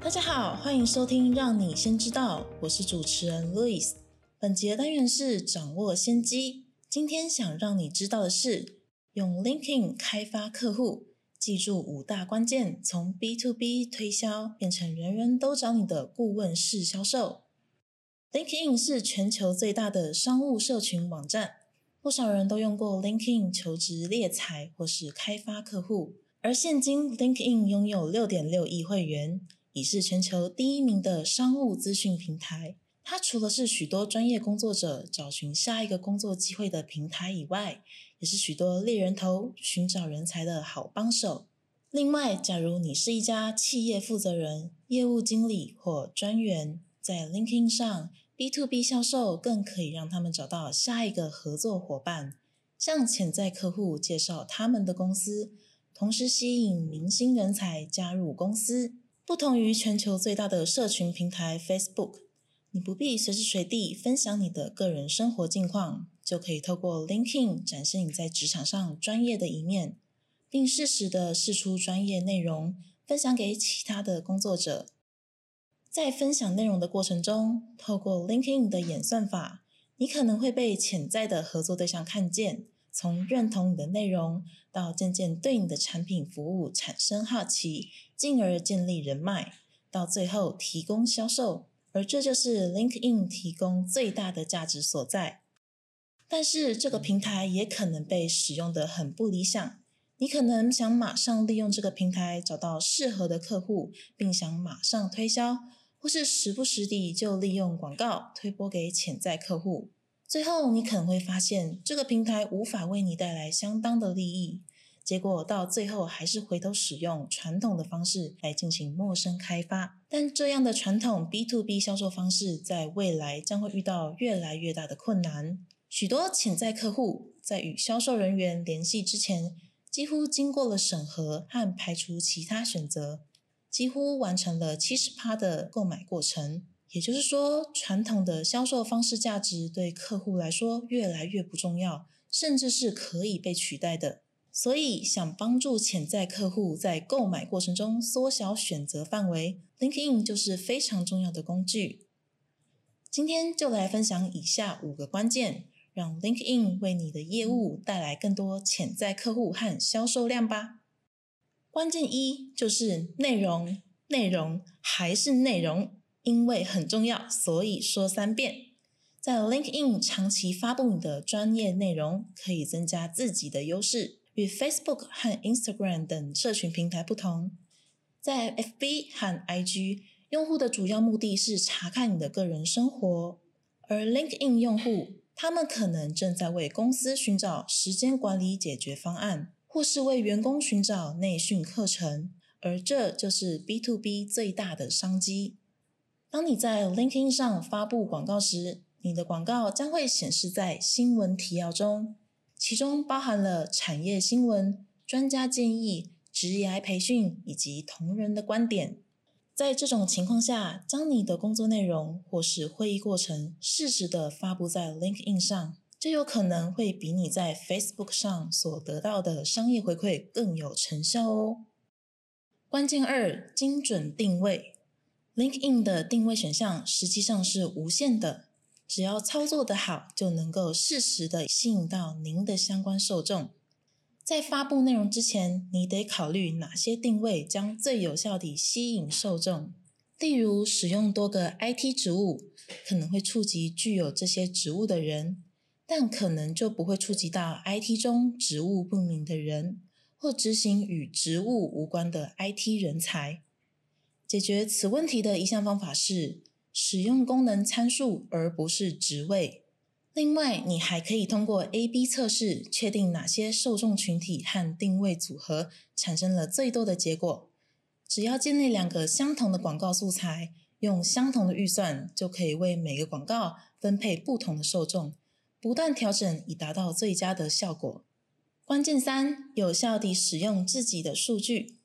大家好，欢迎收听《让你先知道》，我是主持人 Louis。本节单元是掌握先机。今天想让你知道的是，用 LinkedIn 开发客户，记住五大关键，从 B to B 推销变成人人都找你的顾问式销售。LinkedIn 是全球最大的商务社群网站，不少人都用过 LinkedIn 求职猎才或是开发客户。而现今 LinkedIn 拥有六点六亿会员，已是全球第一名的商务资讯平台。它除了是许多专业工作者找寻下一个工作机会的平台以外，也是许多猎人头寻找人才的好帮手。另外，假如你是一家企业负责人、业务经理或专员，在 LinkedIn 上 B to B 销售更可以让他们找到下一个合作伙伴，向潜在客户介绍他们的公司，同时吸引明星人才加入公司。不同于全球最大的社群平台 Facebook，你不必随时随地分享你的个人生活近况，就可以透过 LinkedIn 展示你在职场上专业的一面，并适时的释出专业内容，分享给其他的工作者。在分享内容的过程中，透过 LinkedIn 的演算法，你可能会被潜在的合作对象看见，从认同你的内容到渐渐对你的产品服务产生好奇，进而建立人脉，到最后提供销售。而这就是 LinkedIn 提供最大的价值所在。但是这个平台也可能被使用的很不理想。你可能想马上利用这个平台找到适合的客户，并想马上推销。或是时不时地就利用广告推播给潜在客户，最后你可能会发现这个平台无法为你带来相当的利益，结果到最后还是回头使用传统的方式来进行陌生开发。但这样的传统 B to B 销售方式在未来将会遇到越来越大的困难。许多潜在客户在与销售人员联系之前，几乎经过了审核和排除其他选择。几乎完成了七十趴的购买过程，也就是说，传统的销售方式价值对客户来说越来越不重要，甚至是可以被取代的。所以，想帮助潜在客户在购买过程中缩小选择范围，LinkedIn 就是非常重要的工具。今天就来分享以下五个关键，让 LinkedIn 为你的业务带来更多潜在客户和销售量吧。关键一就是内容，内容还是内容，因为很重要，所以说三遍。在 LinkedIn 长期发布你的专业内容，可以增加自己的优势。与 Facebook 和 Instagram 等社群平台不同，在 FB 和 IG，用户的主要目的是查看你的个人生活，而 LinkedIn 用户，他们可能正在为公司寻找时间管理解决方案。或是为员工寻找内训课程，而这就是 B to B 最大的商机。当你在 LinkedIn 上发布广告时，你的广告将会显示在新闻提要中，其中包含了产业新闻、专家建议、职业培训以及同仁的观点。在这种情况下，将你的工作内容或是会议过程适时的发布在 LinkedIn 上。这有可能会比你在 Facebook 上所得到的商业回馈更有成效哦。关键二：精准定位。LinkedIn 的定位选项实际上是无限的，只要操作得好，就能够适时的吸引到您的相关受众。在发布内容之前，你得考虑哪些定位将最有效地吸引受众。例如，使用多个 IT 职务，可能会触及具有这些职务的人。但可能就不会触及到 IT 中职务不明的人，或执行与职务无关的 IT 人才。解决此问题的一项方法是使用功能参数，而不是职位。另外，你还可以通过 A/B 测试，确定哪些受众群体和定位组合产生了最多的结果。只要建立两个相同的广告素材，用相同的预算就可以为每个广告分配不同的受众，不断调整以达到最佳的效果。关键三：有效地使用自己的数据。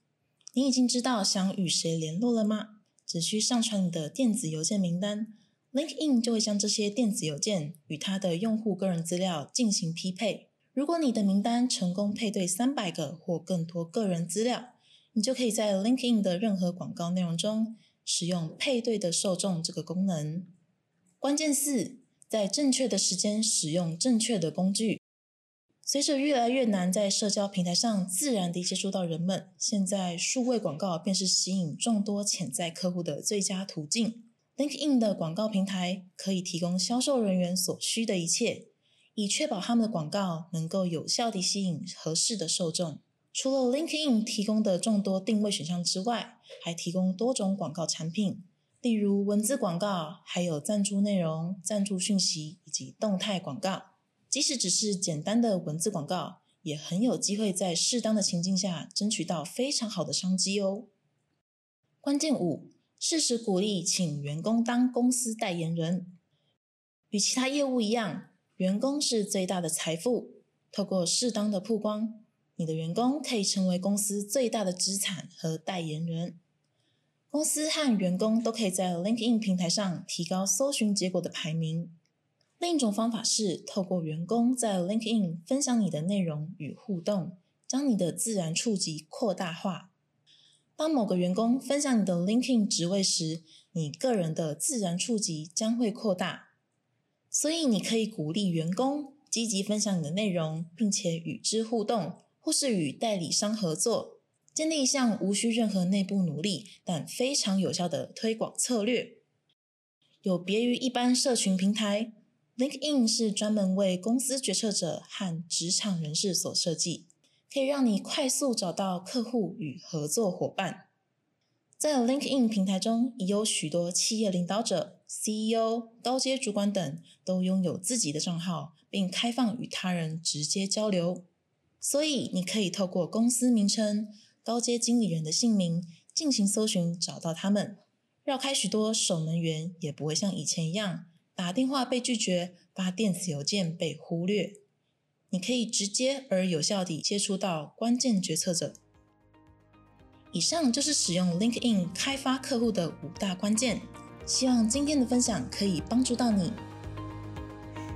你已经知道想与谁联络了吗？只需上传你的电子邮件名单，LinkedIn 就会将这些电子邮件与他的用户个人资料进行匹配。如果你的名单成功配对三百个或更多个人资料，你就可以在 LinkedIn 的任何广告内容中使用配对的受众这个功能。关键四，在正确的时间使用正确的工具。随着越来越难在社交平台上自然地接触到人们，现在数位广告便是吸引众多潜在客户的最佳途径。LinkedIn 的广告平台可以提供销售人员所需的一切，以确保他们的广告能够有效地吸引合适的受众。除了 LinkedIn 提供的众多定位选项之外，还提供多种广告产品，例如文字广告，还有赞助内容、赞助讯息以及动态广告。即使只是简单的文字广告，也很有机会在适当的情境下争取到非常好的商机哦。关键五：适时鼓励请员工当公司代言人。与其他业务一样，员工是最大的财富。透过适当的曝光，你的员工可以成为公司最大的资产和代言人。公司和员工都可以在 LinkedIn 平台上提高搜寻结果的排名。另一种方法是透过员工在 LinkedIn 分享你的内容与互动，将你的自然触及扩大化。当某个员工分享你的 LinkedIn 职位时，你个人的自然触及将会扩大。所以你可以鼓励员工积极分享你的内容，并且与之互动，或是与代理商合作，建立一项无需任何内部努力但非常有效的推广策略。有别于一般社群平台。LinkedIn 是专门为公司决策者和职场人士所设计，可以让你快速找到客户与合作伙伴。在 LinkedIn 平台中，已有许多企业领导者、CEO、高阶主管等都拥有自己的账号，并开放与他人直接交流。所以，你可以透过公司名称、高阶经理人的姓名进行搜寻，找到他们，绕开许多守门员，也不会像以前一样。打电话被拒绝，发电子邮件被忽略，你可以直接而有效地接触到关键决策者。以上就是使用 LinkedIn 开发客户的五大关键，希望今天的分享可以帮助到你。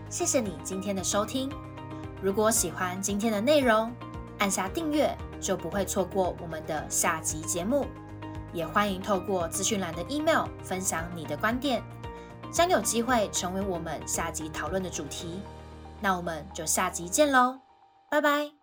谢谢你今天的收听。如果喜欢今天的内容，按下订阅就不会错过我们的下集节目。也欢迎透过资讯栏的 email 分享你的观点。将有机会成为我们下集讨论的主题，那我们就下集见喽，拜拜。